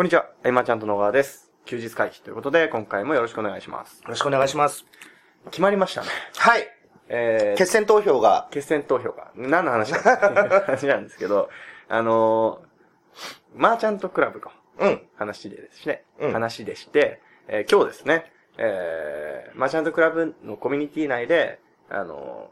こんにちは、エマちゃんと野川です。休日会議ということで、今回もよろしくお願いします。よろしくお願いします。決まりましたね。はい。えー、決選投票が、決選投票が、何の話か話なんですけど、あのー、マーチャントクラブのうん。話でですね、うん話でして、えー今日ですね、えー、マーチャントクラブのコミュニティ内で、あの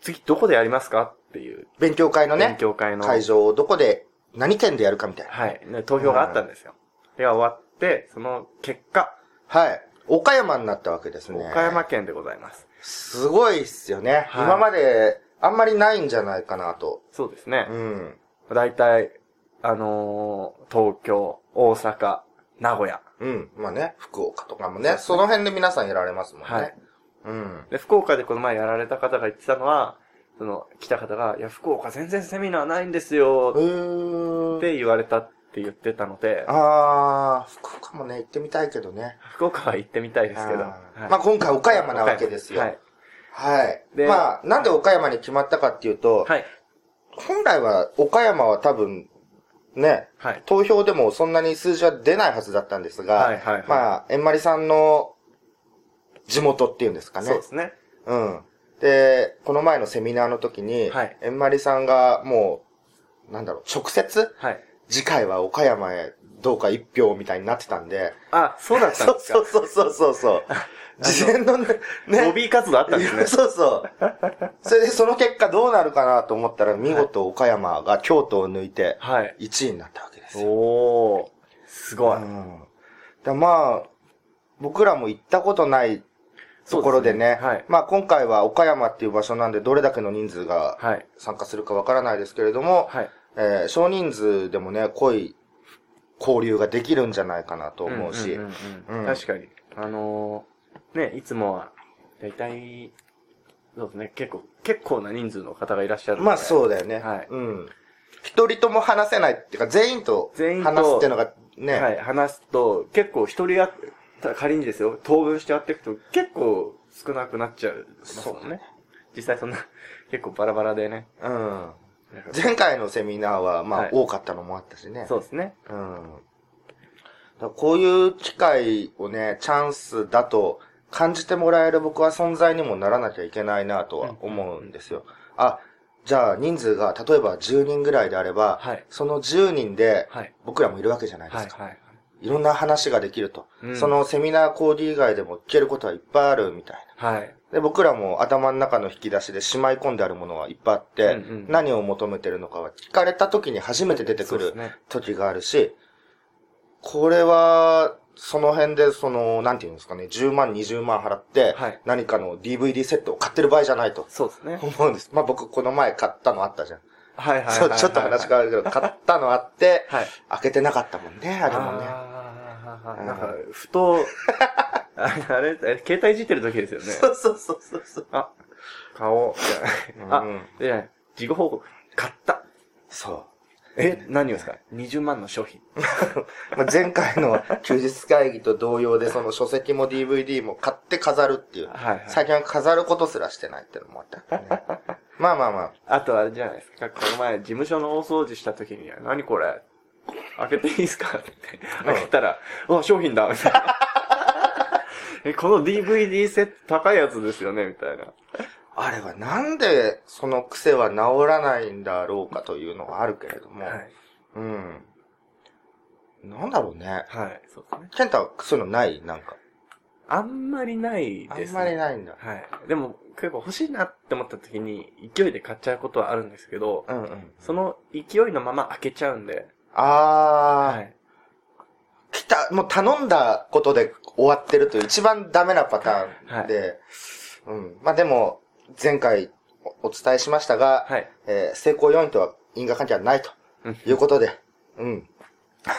ー次どこでやりますか？っていう、勉強会の勉ね、強会の、会場をどこで、何県でやるかみたいな。はい、ね投票があったんですよ。で、終わって、その結果、はい。岡山になったわけですね。岡山県でございます。すごいっすよね。はい今まで、あんまりないんじゃないかなと。そうですねう。ん。大体、あのー東京、大阪、名古屋。うん。まあね、福岡とかもね、そねその辺で皆さんやられますもんね。はい。うん。で、福岡でこの前やられた方が言ってたのは、その、来た方が、いや、福岡全然セミナーないんですよ。って言われたって言ってたので、あー、福岡もね、行ってみたいけどね。福岡は行ってみたいですけど。あはいーまあ今回岡山なわけですよ。はい。はい。でまあ、なんで岡山に決まったかっていうと、はい。本来は岡山は多分、ね、はい。投票でもそんなに数字は出ないはずだったんですが、はいはいはいまあ、えんまりさんの地元っていうんですかね。そうですね。うん。で、この前のセミナーの時に、はいえんまりさんがもう、なんだろう、直接、はい。次回は岡山へどうか一票みたいになってたんで、あ、そうだったんですか？そうそうそうそうそう。事前のね、ねロビー活動あったんですね。そうそう。それでその結果どうなるかなと思ったら、見事岡山が京都を抜いて、はい。1位になったわけですよ。おー。すごい。うん。だまあ、僕らも行ったことないところでね、ですねはいまあ今回は岡山っていう場所なんでどれだけの人数がはい。参加するかわからないですけれども、はい。えー少人数でもね、濃い交流ができるんじゃないかなと思うし、確かに。あのー、ね、いつもは、だいたい、そうですね、結構、結構な人数の方がいらっしゃる。まあそうだよね。はいうん。一人とも話せないっていうか、全員と全員と話すっていうのがね、はい、話すと、結構一人や、仮にですよ、当分してやっていくと、結構少なくなっちゃうますもんね。実際そんな、結構バラバラでね。うん。前回のセミナーは、まあ、はい多かったのもあったしね。そうですね。うん。こういう機会をね、チャンスだと感じてもらえる僕は存在にもならなきゃいけないなとは思うんですよ。あ、じゃあ人数が例えば10人ぐらいであれば、はいその10人ではい。僕らもいるわけじゃないではい、すか。はい。い、ろんな話ができると、うんそのセミナー講義以外でも聞けることはいっぱいあるみたいな。はい。で、僕らも頭の中の引き出しでしまい込んであるものがいっぱいあって、うんうん何を求めてるのかは聞かれた時に初めて出てくる。時があるし、これは、その辺で、その、なんていうんですかね、10万、20万払って、はい何かの DVD セットを買ってる場合じゃないとそうですね。思うんです。まあ僕、この前買ったのあったじゃん。はい、はいはい。そう、ちょっと話変わるけど、買ったのあって、はい。開けてなかったもんね、あれもね。うんあーなんか、ふと、あ あれ、え携帯いじってる時ですよね。そうそうそうそうそう。あ、顔、じゃない。あう、んじゃない。事後報告。買った。そう。え、何をですか ?20 万の商品。まあ、前回の休日会議と同様で、その書籍も DVD も買って飾るっていう。はいはい。最近は飾ることすらしてないっていうのもあったね。まあまあまあ。あとあれじゃないですか。この前、事務所の大掃除した時に、何これ？開けていいですか？って。開けたら、あ、商品だみたいな。え、この DVD セット高いやつですよね？みたいな。あれはなんでその癖は治らないんだろうかというのはあるけれども。はい。うん。なんだろうね。はい。そうですね。ケンタはそういうのない？なんか。あんまりないあんですね。まりないんだ。はい。でも、結構欲しいなって思った時に、勢いで買っちゃうことはあるんですけど、うんうん。その勢いのまま開けちゃうんで、あー、はい。来た、もう頼んだことで終わってるという一番ダメなパターンで、うん。まあでも、前回おお伝えしましたが、はい。えー成功要因とは因果関係はないとうんいうことで、うん。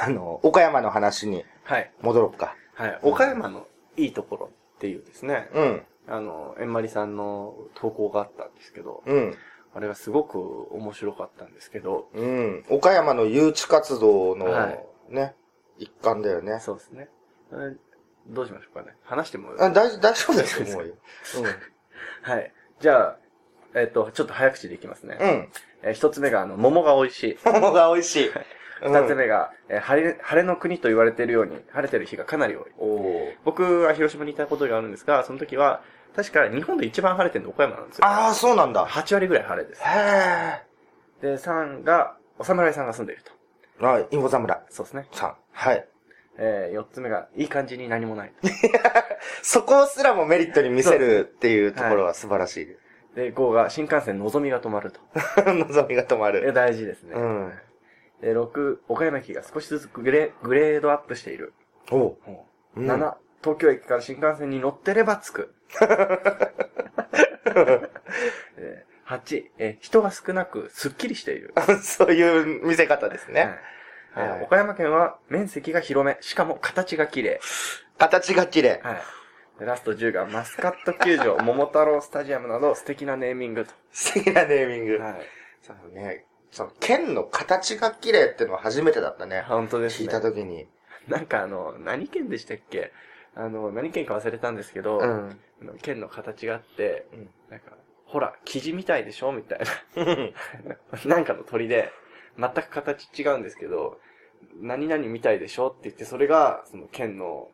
あの、岡山の話にはい。戻ろうか。はい。岡山のいいところっていうですね、うん。あの、えんまりさんの投稿があったんですけど、うん。あれがすごく面白かったんですけど、うん。岡山の誘致活動の、はいね、一環だよね。そうですね。えどうしましょうかね。話してもあ大大丈夫ですよ、もう。はい。じゃあ、えっ、と、ちょっと早口でいきますね。うん。うん。えー一つ目が、あの、桃が美味しい。桃が美味しい。うん二つ目が、えー晴れ、晴れの国と言われているように、晴れてる日がかなり多い。僕は広島にいたことがあるんですが、その時は、確か日本で一番晴れてるの岡山なんですよ。ああ、そうなんだ。8割ぐらい晴れです。へで、3が、お侍さんが住んでいると。え。はい、インフォ侍そうですね。さん。はい。えー、4つ目が、いい感じに何もない。そこすらもメリットに見せるっていうところは素晴らしいでで、5が、新幹線のぞみが止まると。す。望みが止まえる。大事ですね。うん。で、6、岡山駅が少しずつグレグレードアップしている。おうん7、東京駅から新幹線に乗ってれば着く。えー8、えー人が少なく、すっきりしている。そういう見せ方ですね。はいえーはい岡山県は面積が広め、しかも形が綺麗。形が綺麗。はい。でラスト10がマスカット球場、桃太郎スタジアムなど素敵なネーミングと。素敵なネーミング。はい。そうね。その、剣の形が綺麗ってのは初めてだったね。本当ですね。聞いたときに。なんかあの、何県でしたっけ？あの、何県か忘れたんですけど、うん。県の形があって、うんなんか、ほら、生地みたいでしょみたいな。なんかの鳥で、全く形違うんですけど、何々みたいでしょって言って、それが、その県の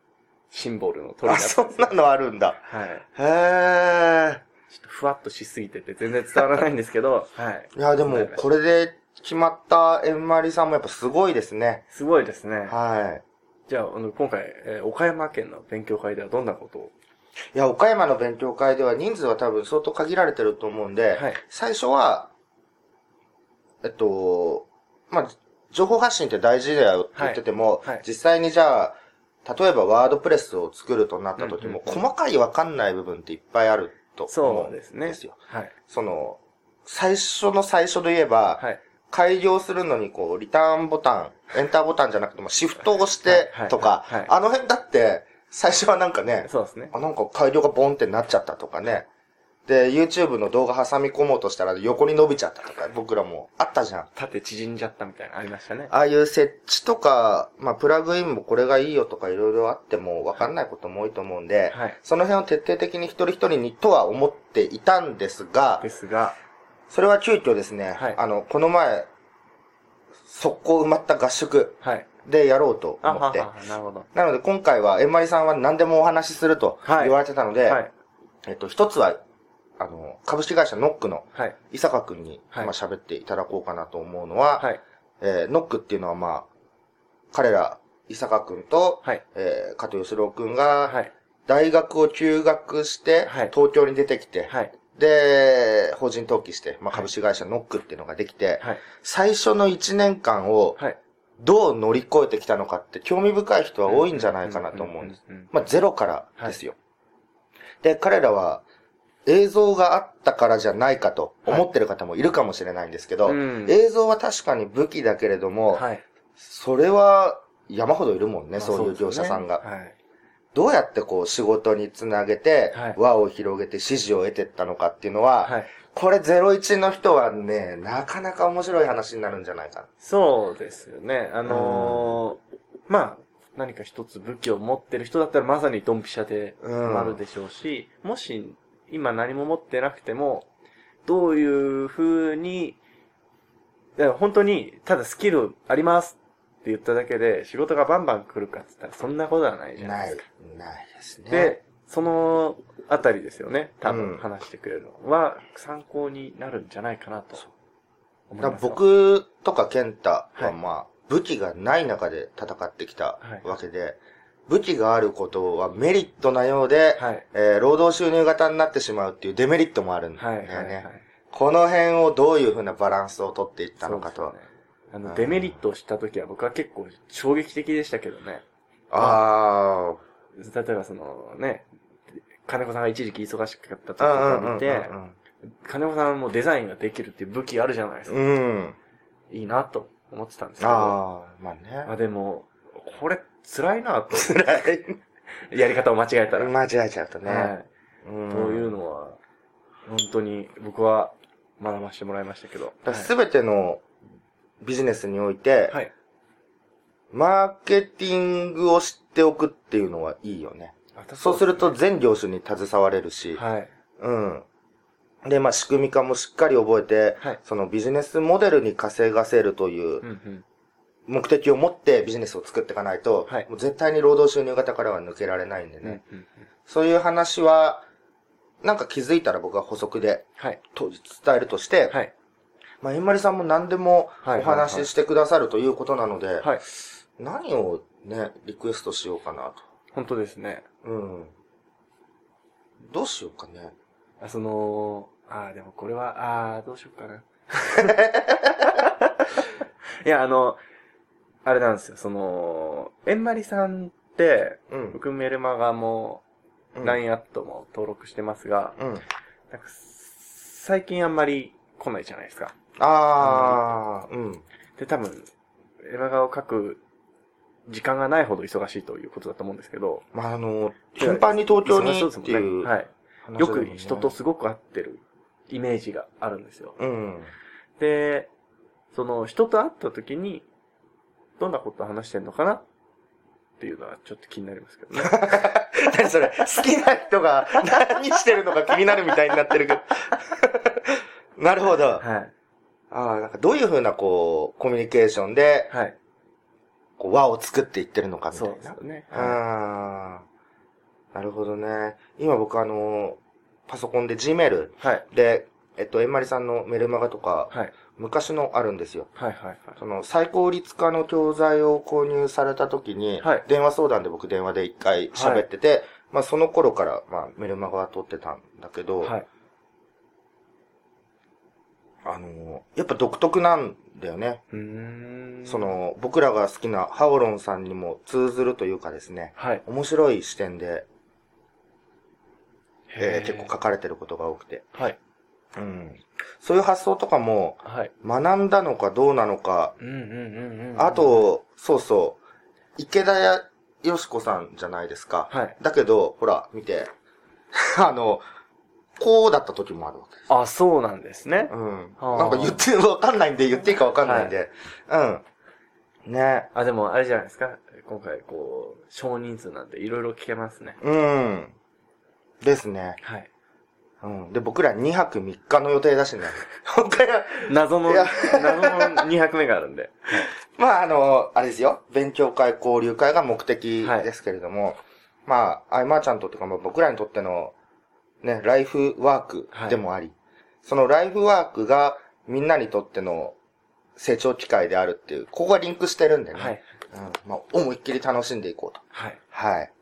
シンボルの鳥だあ、ったそんなのあるんだ。はい。へえ。ちょっとふわっとしすぎてて全然伝わらないんですけど、はい。いや、でも、これで決まったエンマリさんもやっぱすごいですね。すごいですね。はい。じゃあ、あの、今回、えー岡山県の勉強会ではどんなことを？いや、岡山の勉強会では人数は多分相当限られてると思うんで、はい最初は、えっと、まあ、情報発信って大事だよって言ってても、はいはい実際にじゃあ、例えばワードプレスを作るとなった時も、うんうんうん細かいわかんない部分っていっぱいあると思そううんでね。ですすよ。はい。その、最初の最初で言えば、はい。開業するのにこう、リターンボタン、エンターボタンじゃなくてもシフトを押してとかあの辺だって、最初はなんかね、そうですね。あ、なんか改良がボンってなっちゃったとかね。で、YouTube の動画挟み込もうとしたら横に伸びちゃったとか、僕らもあったじゃん。縦縮んじゃったみたいなのありましたね。ああいう設置とか、まあ、プラグインもこれがいいよとかいろいろあってもわかんないことも多いと思うんで、はい。その辺を徹底的に一人一人にとは思っていたんですが、ですが、それは急遽ですね、はいあの、この前、速攻埋まった合宿はい。でやろうとあ、思って。はは、なるほど。なので今回は、えんまりさんは何でもお話しするとはい言われてたので、はい。えっと、一つは、あの、株式会社ノックのはい。伊坂くんに、はいまあ喋っていただこうかなと思うのは、はい。えーノックっていうのはまあ、彼ら、伊坂くんと、はい。えー、加藤義郎くんが、はい。大学を休学して、はい東京に出てきて、はい。で、法人登記して、まあ、はい株式会社ノックっていうのができて、はい。最初の1年間をはい。どう乗り越えてきたのかって興味深い人は多いんじゃないかなと思うんです。うん。まあ、ゼロからですよ。で、彼らは映像があったからじゃないかと思ってる方もいるかもしれないんですけど、うん映像は確かに武器だけれども、はい。それは山ほどいるもんね、まあそういう業者さんが。どうやってこう仕事につなげて、はい。輪を広げて支持を得てったのかっていうのは、はい。これ01の人はね、なかなか面白い話になるんじゃないかそうですよね。あのーまあ、何か一つ武器を持ってる人だったらまさにドンピシャでうん。なるでしょうし、もし今何も持ってなくても、どういう風に、本当に、ただスキルありますって言っただけで仕事がバンバン来るかって言ったらそんなことはないじゃなないいですか。、ないですね。で、そのあたりですよね。多うん分話してくれるのは参考になるんじゃないかなとだ。僕とか健太ははいまあ、武器がない中で戦ってきたはいわけで、武器があることはメリットなようで、はい。えー労働収入型になってしまうっていうデメリットもあるんだはい。よね。はい。はい。この辺をどういうふうなバランスを取っていったのかと。そうですよねあの、うんデメリットを知った時は僕は結構衝撃的でしたけどね。あ例えばそのね、金子さんが一時期忙しかった時とか見て、金子さんもデザインができるっていう武器あるじゃないですか。うん。うん。いいなと思ってたんですけど。あああ、まあね。でも、これ辛いなと。辛い。やり方を間違えたら。間違えちゃうとね。はい。うんというのは、本当に僕は学ばせてもらいましたけど。すべてのビジネスにおいて、はい。マーケティングを知っておくっていうのはいいよね。はい。そうすると全業種に携われるし、はい。うん。で、まあ仕組み化もしっかり覚えて、はい。そのビジネスモデルに稼がせるという。目的を持ってビジネスを作っていかないと、はいもう絶対に労働収入型からは抜けられないんでね。うんうんそういう話は、なんか気づいたら僕は補足ではい。と伝えるとして、はい。まあ、えんまりさんも何でもおはいはいはい話ししてくださるということなので、はい。何をね、リクエストしようかな本当ですね。と。うん。どうしようかね。あ、その、あーでもこれは、あーどうしようかな。いや、あの、あれなんですよ、その、えんまりさんって、うん。僕メルマガも、うん LINE アットも登録してますが、うん。なんか最近あんまり来ないじゃないですか。あー、うん。で、多分、メルマガを書く時間がないほど忙しいということだと思うんですけど、まあ、あの、頻繁に東京にっていうねはい。よく人とすごく会ってるイメージがあるんですよ。うん。で、その人と会った時に、どんなことを話してんのかなっていうのはちょっと気になりますけどね。何それ？好きな人が何してるのか気になるみたいになってるけど。なるほど。はい。ああ、なんかどういうふうなこう、コミュニケーションで、はい。こう、輪を作っていってるのかみたそいうな。ですよね。はああ、なるほどね。今僕あの、パソコンで Gmail い。はい。で、えっと、えんまりさんのメルマガとか、はい。昔のあるんですよ。はい。はい。その、最高率化の教材を購入された時に、はい電話相談で僕電話で一回喋ってて、まあその頃から、まあメルマガは取ってたんだけど、はい。あの、やっぱ独特なんだよね。そ、の、僕らが好きなハオロンさんにも通ずるというかですね、はい。面白い視点で、えへー結構書かれてることが多くて。はい。うん。そういう発想とかもはい。学んだのかどうなのか、うんうんうんうん。あ、と、そうそう、池田やよしこさんじゃないですか。はい。だけど、ほら、見て、あの、こうだった時もあるわけです。あ、そうなんですね。うん。はあなんか言ってわかんないんで、言っていいかわかんないんで。うん。ね。あ、でもあれじゃないですか。今回、こう、少人数なんでいろいろ聞けますね。うん。ですね。はい。うん。で、僕ら2泊3日の予定だしね。本当は、謎の、謎の2泊目があるんで。まあ、あの、あれですよ。勉強会、交流会が目的ですけれども、まあ、あいまーちゃんとっていうか、まあ僕らにとっての、ね、ライフワークでもあり、そのライフワークがみんなにとっての成長機会であるっていう、ここがリンクしてるんでね。はい。うん。まあ、思いっきり楽しんでいこうと。はい。はい。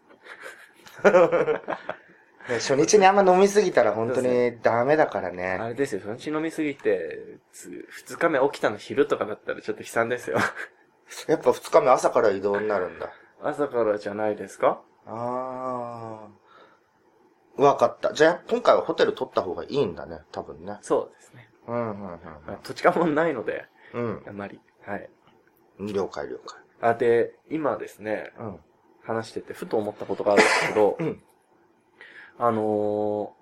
ね初日にあんま飲みすぎたら本当にダメだからあね。れですよ、初日飲みすぎて、つ二日目起きたの昼とかだったらちょっと悲惨ですよ。やっぱ二日目朝から移動になるんだ。朝からじゃないですか？あー。わかった。じゃあ、今回はホテル取った方がいいんだね。多分ね。そうですね。うん、うん、まあ土地勘もないので、うん。あんまり。はい。うん。了解、了解。あ、で、今ですね、うん。話しててふと思ったことがあるんですけど、うんあの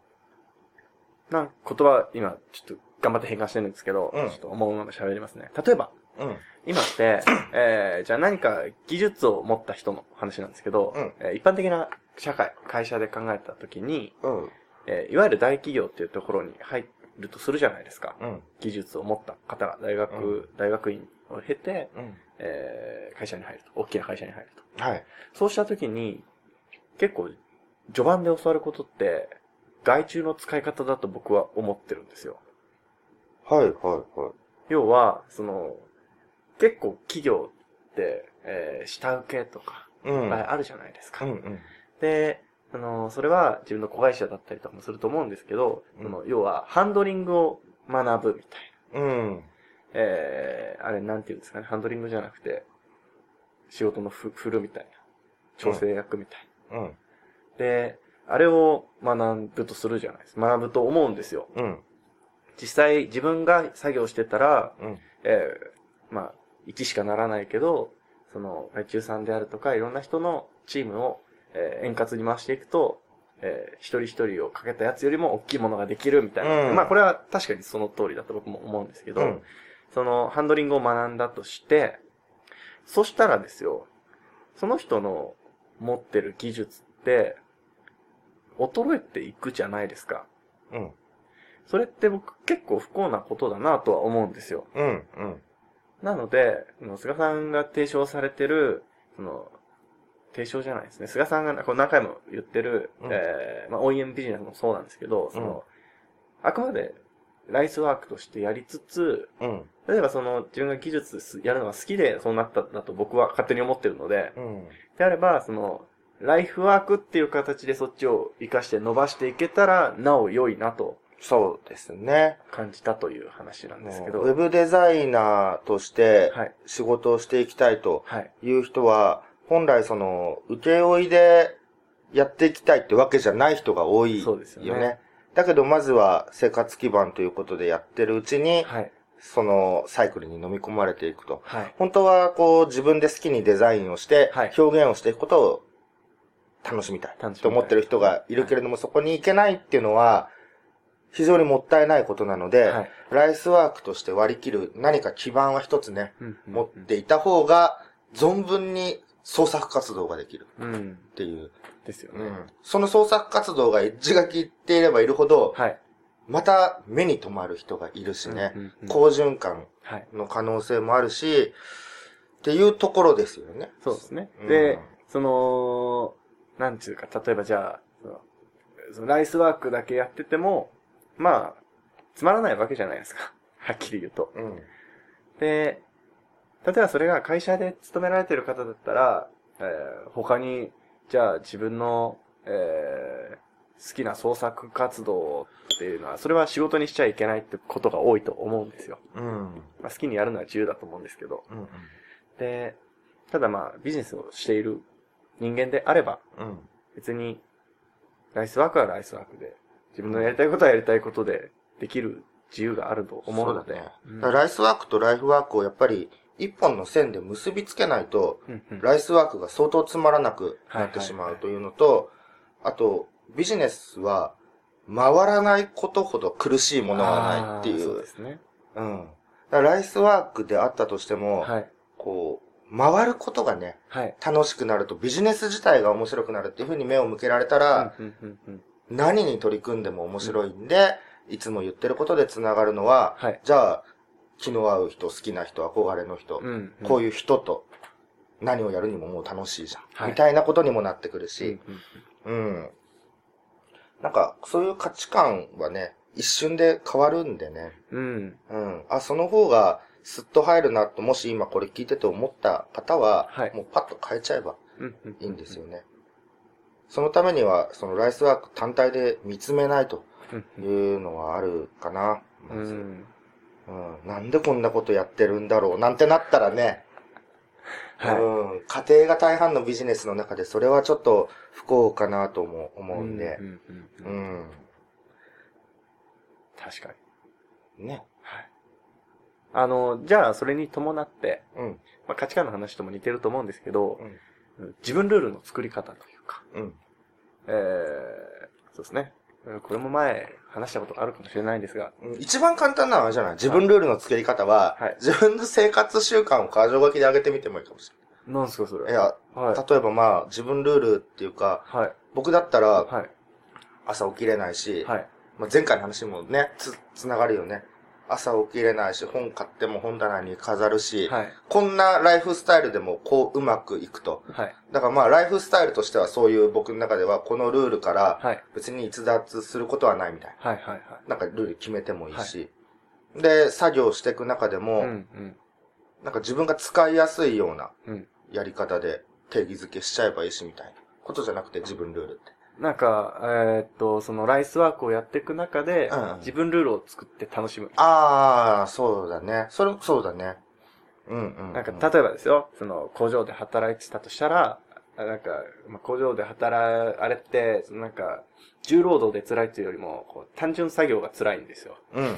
ー、なん言葉、今、ちょっと頑張って変換してるんですけど、うんちょっと思うまま喋りますね。例えば、うん。今って、えー、じゃあ何か技術を持った人の話なんですけど、うんえー一般的な社会、会社で考えたときに、うん。えーいわゆる大企業っていうところに入るとするじゃないですか。うん。技術を持った方が大学、う大学院を経て、うん。えー会社に入ると。大きな会社に入ると。はい。そうしたときに、結構、序盤で教わることって、外注の使い方だと僕は思ってるんですよ。はい、はい、はい。要は、その、結構企業って、えー下請けとか、うん。ああるじゃないですか。うん、うん。で、あの、それは自分の子会社だったりとかもすると思うんですけど、うんその要は、ハンドリングを学ぶみたいな。うん。えー、あれなんていうんですかね、ハンドリングじゃなくて、仕事のふ振るみたいな。調整役みたいな。うん。で、あれを学ぶとするじゃないですか。学ぶと思うんですよ。うん。実際自分が作業してたら、うん。えー、まあ、1しかならないけど、その、外注さんであるとか、いろんな人のチームを、えー円滑に回していくと、えー一人一人をかけたやつよりも大きいものができるみたいな。うんまあ、これは確かにその通りだと僕も思うんですけど、うん。その、ハンドリングを学んだとして、そしたらですよ、その人の持ってる技術って、衰えていくじゃないですか。うん。それって僕結構不幸なことだなとは思うんですよ。うん。うん。なので、菅さんが提唱されてる、その、提唱じゃないですね。菅さんがこう何回も言ってる、うんえーまあ OEM ビジネスもそうなんですけど、その、あくまでライスワークとしてやりつつ、うん。例えばその自分が技術すやるのが好きでそうなったんだと僕は勝手に思ってるので、うん。であれば、その、ライフワークっていう形でそっちを活かして伸ばしていけたら、なお良いなとそうですね。感じたという話なんですけど。ウェブデザイナーとしてはい。仕事をしていきたいとはい。いう人は、本来その、請負いでやっていきたいってわけじゃない人が多いよそうですよね。ねだけどまずは生活基盤ということでやってるうちに、はい。そのサイクルに飲み込まれていくと。はい。本当はこう自分で好きにデザインをしてはい、表現をしていくことを楽しみたい楽しみたいと思ってる人がいるけれども、そこに行けないっていうのは、非常にもったいないことなので、はい。ライスワークとして割り切る何か基盤は一つね、うん持っていた方が、存分に創作活動ができるうん。っていう。ですよね。うんその創作活動がエッジが効いていればいるほど、はい。また目に留まる人がいるしね、うんうんうん好循環はい。の可能性もあるし、っていうところですよね。そうですね。うんで、その、なんていうか、例えばじゃあ、そのライスワークだけやってても、まあ、つまらないわけじゃないですか。はっきり言うと。うん。で、例えばそれが会社で勤められてる方だったら、えー他に、じゃあ自分の、えー好きな創作活動っていうのは、それは仕事にしちゃいけないってことが多いと思うんですよ。うん。まあ、好きにやるのは自由だと思うんですけど。うん。で、ただまあ、ビジネスをしている人間であれば、うん。別に、ライスワークはライスワークで、自分のやりたいことはやりたいことでできる自由があると思うので。ねうんライスワークとライフワークをやっぱり一本の線で結びつけないと、うんうんライスワークが相当つまらなくなってしまうというのと、あと、ビジネスは回らないことほど苦しいものはないっていあーそううで。すね。うん。ライスワークであったとしても、はい。こう、回ることがね、はい。楽しくなるとビジネス自体が面白くなるっていうふうに目を向けられたら、うんうんうん何に取り組んでも面白いんで、いつも言ってることで繋がるのは、はい。じゃあ、気の合う人、好きな人、憧れの人、うんこういういう人と何をやるにももう楽しいじゃん。はいみたいなことにもなってくるんし、うんうん。なんか、そういう価値観はね、一瞬で変わるんでね。うん。うん。あ、その方がスッと入るなと、もし今これ聞いてて思った方は、はいもうパッと変えちゃえばうんうんいいんですよね。そのためには、そのライスワーク単体で見つめないとうんいうのはあるかな。うまずん。うん。なんでこんなことやってるんだろうなんてなったらね、はい。うん。家庭が大半のビジネスの中でそれはちょっと不幸かなとも思うんでう。んうんううんん。確かに。ね。はい。あの、じゃあ、それに伴って、うん。まあ、価値観の話とも似てると思うんですけどう、ん。自分ルールの作り方というか、うん。えー、そうですね。うんこれも前話したことあるかもしれないんですが、うん一番簡単なのはあれじゃない？自分ルールの作り方は、はい自分の生活習慣を箇条書きで上げてみてもいいかもしなんすかそれ？れない。いや、はい。例えばまあ、自分ルールっていうか、はい。僕だったらはい。朝起きれないし、はい。まあ、前回の話もね、つ、つながるよね。朝起きれないし、本買っても本棚に飾るし、はい。こんなライフスタイルでもこううまくいくと。はい。だからまあ、ライフスタイルとしてはそういう僕の中では、このルールからはい。別に逸脱することはないみたいはい。はい。な。なんかルール決めてもいいし。で、作業していく中でも、はい。うん。うん。なんか自分が使いやすいようなうん。やり方で定義づけしちゃえばいいしみたいなことじゃなくて自分ルールって。なんか、えーっと、そのライスワークをやっていく中で、うんうん自分ルールを作って楽しむ。ああ、そうだね。それ、そうだね。うんうん、うん。なんか、例えばですよ、その、工場で働いてたとしたら、あなんか、まあ、工場で働、あれって、そのなんか、重労働で辛いっていうよりも、こう、単純作業が辛いんですよ。うん。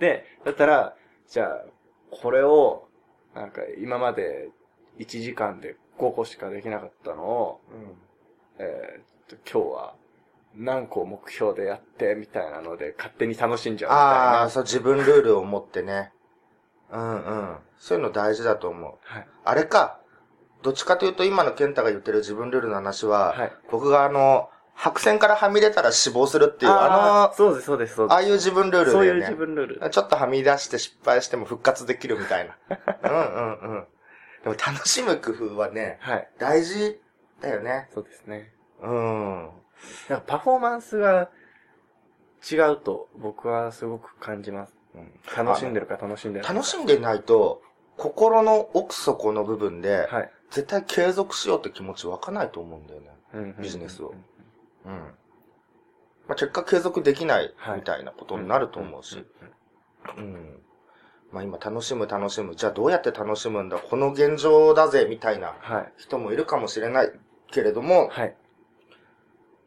で、だったら、じゃあ、これを、なんか、今まで1時間で5個しかできなかったのを、うん。えーっと今日は何個目標でやって、みたいなので、勝手に楽しんじゃうみたいああ、な。そう、自分ルールを持ってね。うんうん。そういうの大事だと思う。はい。あれか。どっちかというと今の健太が言ってる自分ルールの話は、はい。僕があの、白線からはみ出たら死亡するっていう、あの、あそうです、そうです、そうです。ああいう自分ルールだよね。そういう自分ルール。ちょっとはみ出して失敗しても復活できるみたいな。うんうんうん。でも楽しむ工夫はね、はい。大事だよね。そうですね。うん。なんかパフォーマンスが違うと僕はすごく感じます。うん、楽しんでるか楽しんでないか。楽しんでないと、心の奥底の部分で、はい。絶対継続しようって気持ち湧かないと思うんだよね。ビジネスをうん。まあ、結果継続できないはいみたいなことになると思うし。んうん。まあ今楽しむ楽しむ。じゃあどうやって楽しむんだ？この現状だぜみたいなはい。人もいるかもしれないけれども、はい。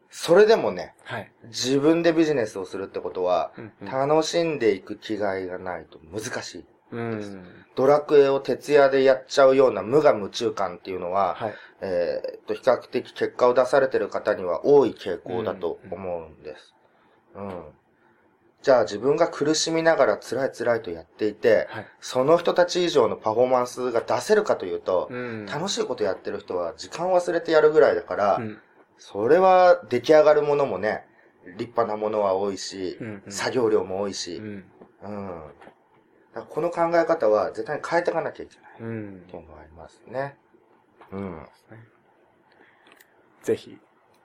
それでもね、はい。自分でビジネスをするってことは、うんうん楽しんでいく気概がないと難しい。うん。ドラクエを徹夜でやっちゃうような無我夢中感っていうのは、はい。えーっと、比較的結果を出されてる方には多い傾向だと思うんです。うん。じゃあ自分が苦しみながら辛い辛いとやっていて、はい。その人たち以上のパフォーマンスが出せるかというと、うん楽しいことやってる人は時間忘れてやるぐらいだから、うんそれは出来上がるものもね、立派なものは多いし、うんうん作業量も多いし、うん。うん。この考え方は絶対に変えていかなきゃいけないうんっていうのがありますね。うん。ぜひ、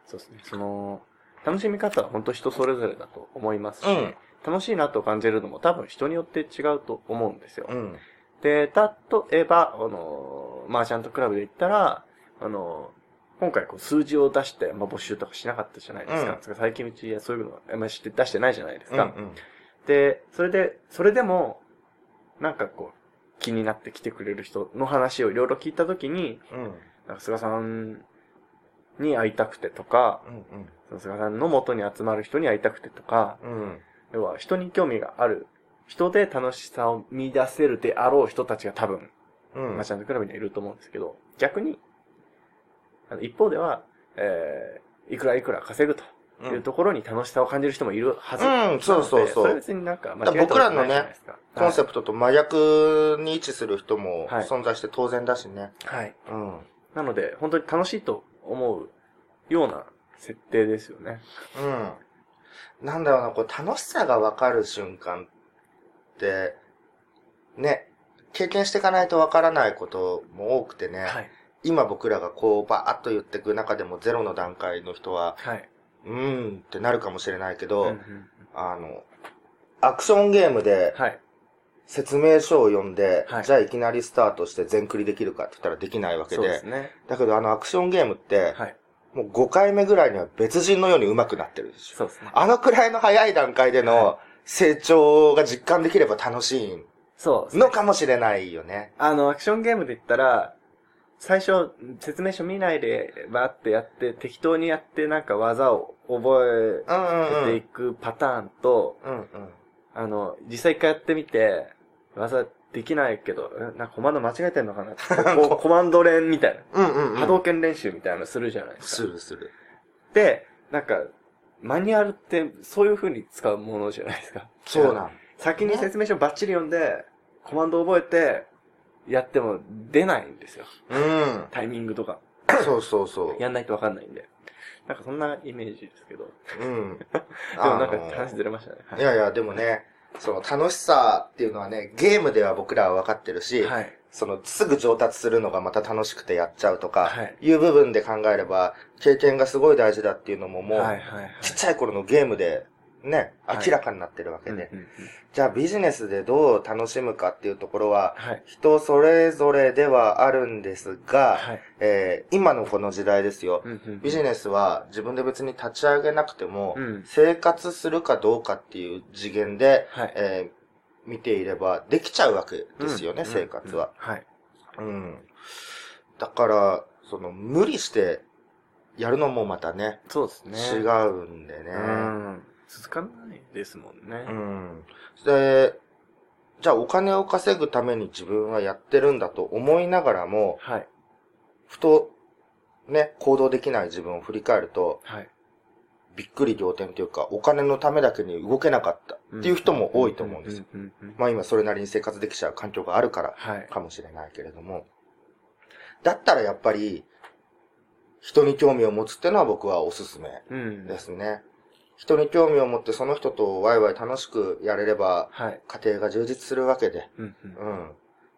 そうですね。その、楽しみ方は本当人それぞれだと思いますし、うん楽しいなと感じるのも多分人によって違うと思うんですよ。うん。で、例えば、あの、マーチャントクラブで言ったら、あの、今回こう数字を出して、まあ、募集とかしなかったじゃないですか。うん最近うちそういうのあんまり出してないじゃないですか。うんうん。で、それで、それでも、なんかこう、気になって来てくれる人の話をいろいろ聞いたときに、うん。なんか菅さんに会いたくてとか、うんその菅さんの元に集まる人に会いたくてとか、うん。うん。要は人に興味がある人で楽しさを見出せるであろう人たちが多分、うん。マーチャントクラブにはいると思うんですけど、逆に、あの一方では、えー、いくらいくら稼ぐというところに楽しさを感じる人もいるはず。うんそうそうそうなのでそれ別になんか間違い僕らのね。コンセプトと真逆に位置する人もはい存在して当然だしね。はい。うん。なので、本当に楽しいと思うような設定ですよね。うん。なんだろうな、こう楽しさがわかる瞬間って、ね、経験していかないとわからないことも多くてね、はい。今僕らがこうバーッと言っていく中でもゼロの段階の人は、はい。うーんってなるかもしれないけど、うんうんあの、アクションゲームではい。説明書を読んで、はいじゃあいきなりスタートして全クリできるかって言ったらできないわけで、ですね。だけどあのアクションゲームって、はい。もう5回目ぐらいには別人のように上手くなってるでしょ。そうですね。あのくらいの早い段階での成長が実感できれば楽しいのかもしれないよね。あの、アクションゲームで言ったら、最初、説明書見ないで、バーってやって、適当にやって、なんか技を覚。えていくパターンと、うんうん。あの、実際一回やってみて、技できないけど、えなんかコマンド間違えてんのかな コマンド練みたいうんうん、うな。ん。波動拳練習みたいなのするじゃないですか。するする。で、なんか、マニュアルってそういう風に使うものじゃないですか。そうなん。先に説明書バッチリ読んで、コマンド覚えて、やっても出ないんですよ。うん。タイミングとか。そうそうそう。やんないとわかんないんで。なんかそんなイメージですけど。うん。でもなんか話ずれましたね。いやいや、でもね、その楽しさっていうのはね、ゲームでは僕らは分かってるし、はい。そのすぐ上達するのがまた楽しくてやっちゃうとか、はいいう部分で考えれば、経験がすごい大事だっていうのももう、はいはいはい。ちっちゃい頃のゲームでね、はい明らかになってるわけで。うんうんうんじゃあビジネスでどう楽しむかっていうところは、はい。人それぞれではあるんですが、はい。えー今のこの時代ですよ。うんうんビジネスは自分で別に立ち上げなくても、うん生活するかどうかっていう次元で、はい。えー見ていればできちゃうわけですよね、うん生活は。はい。うん。だから、その、無理してやるのもまたね、そうですね。違うんでね。うん。続かないですもんね。うん。で、じゃあお金を稼ぐために自分はやってるんだと思いながらも、はい。ふと、ね、行動できない自分を振り返ると、はい。びっくり仰天というか、お金のためだけに動けなかったっていう人も多いと思うんですよ。うんうんうんまあ今それなりに生活できちゃう環境があるからはい。かもしれないけれども。だったらやっぱり、人に興味を持つっていうのは僕はおすすめうん。ですね。人に興味を持ってその人とワイワイ楽しくやれれば、はい。家庭が充実するわけで。うんうん。うん。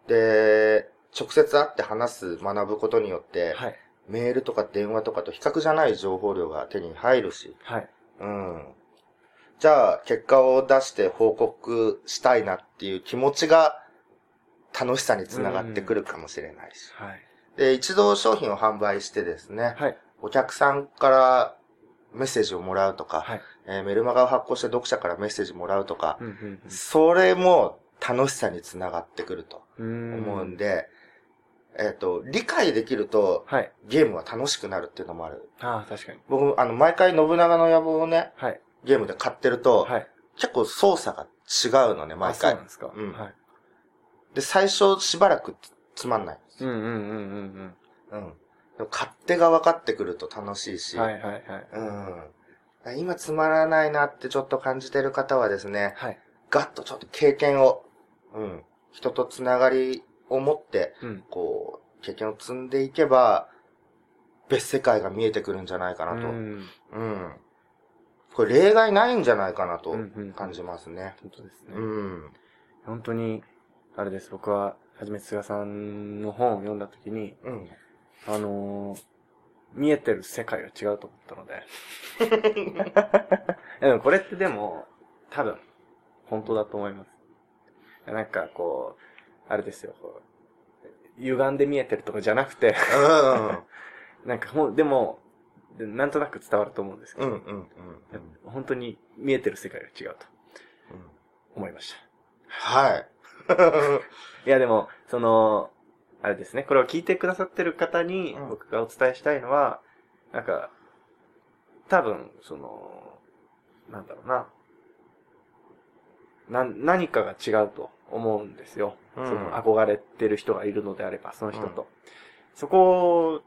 で、直接会って話す、学ぶことによって、はい。メールとか電話とかと比較じゃない情報量が手に入るし、はい。うん。じゃあ、結果を出して報告したいなっていう気持ちが楽しさにつながってくるかもしれないし。はい。で、一度商品を販売してですね、はい。お客さんからメッセージをもらうとか、はい。えーメルマガを発行して読者からメッセージもらうとか、うんうんそれも楽しさにつながってくるとうん。思うんで、えっ、と、理解できるとはい。ゲームは楽しくなるっていうのもある。ああ、確かに。僕、あの、毎回信長の野望をね、はい。ゲームで買ってると、はい。結構操作が違うのね、毎回あそうなん。ですか。うんはい。で、最初しばらくつつまんない。うんうんうんうんうん。でも勝手が分かってくると楽しいし、うん。はいはいはい。うん。今つまらないなってちょっと感じてる方はですね、はい。ガッとちょっと経験を、うん。人とつながりを持って、うん。こう、経験を積んでいけば、別世界が見えてくるんじゃないかなと。ううん。んこれ例外ないんじゃないかなとうんうん感じますね。本当ですね。うん。本当に、あれです。僕は、はじめつがさんの本を読んだときに、うん。あのー見えてる世界が違うと思ったので。でもこれってでも、多分、本当だと思います。なんかこう、あれですよ、こう歪んで見えてるとかじゃなくて、うん。なんかほん、でも、でなんとなく伝わると思うんですけど、うんうんうん本当に見えてる世界が違うとうん。思いました。はい。いやでも、その、あれですね、これを聞いてくださってる方にうん僕がお伝えしたいのは、なんか、多分、その、なんだろうな、な、何かが違うと思うんですよ。うんその憧れてる人がいるのであれば、その人と。そこを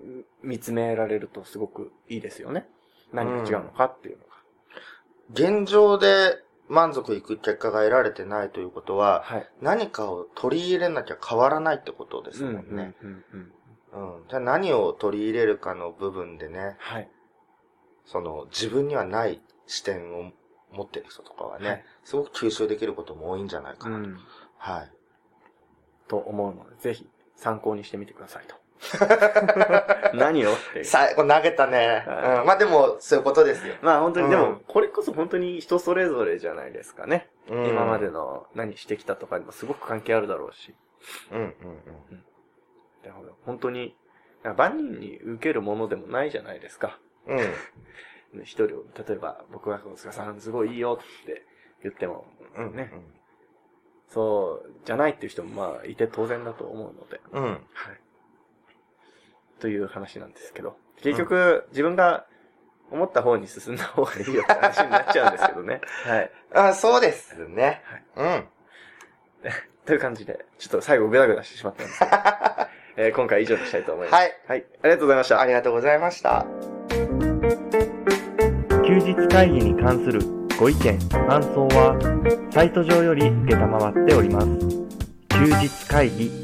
ん見つめられるとすごくいいですよね。何が違うのかっていうのが。現状で満足いく結果が得られてないということは、はい。何かを取り入れなきゃ変わらないってことですもんね。じゃあ何を取り入れるかの部分でね、はい。その自分にはない視点を持ってる人とかはね、はいすごく吸収できることも多いんじゃないかな。うん。はい。と思うので、ぜひ参考にしてみてくださいと。何を？っていう。最後投げたね。はいうん。まあでも、そういうことですよ。まあ本当に、うんでも、これこそ本当に人それぞれじゃないですかね。うん今まで。の何してきたとかにもすごく関係あるだろうし。うんうんだから本当に、なんか万人に受けるものでもないじゃないですか。うん。うん。一人を、例えば僕が大塚さんすごいいいよって言っても、うん。ね、そうじゃないっていう人もまあいて当然だと思うので。うん。うん。はい。という話なんですけど、結局、自分が思った方に進んだ方がいいよって話になっちゃうんですけどね。はい。あ、そうですね。うん。という感じで、ちょっと最後グダグダしてしまったんですけど、えー今回は以上にしたいと思います。はい。はい。ありがとうございましたあ。りがとうございました。休日会議に関するご意見、ご感想は、サイト上より受けたまわっております。休日会議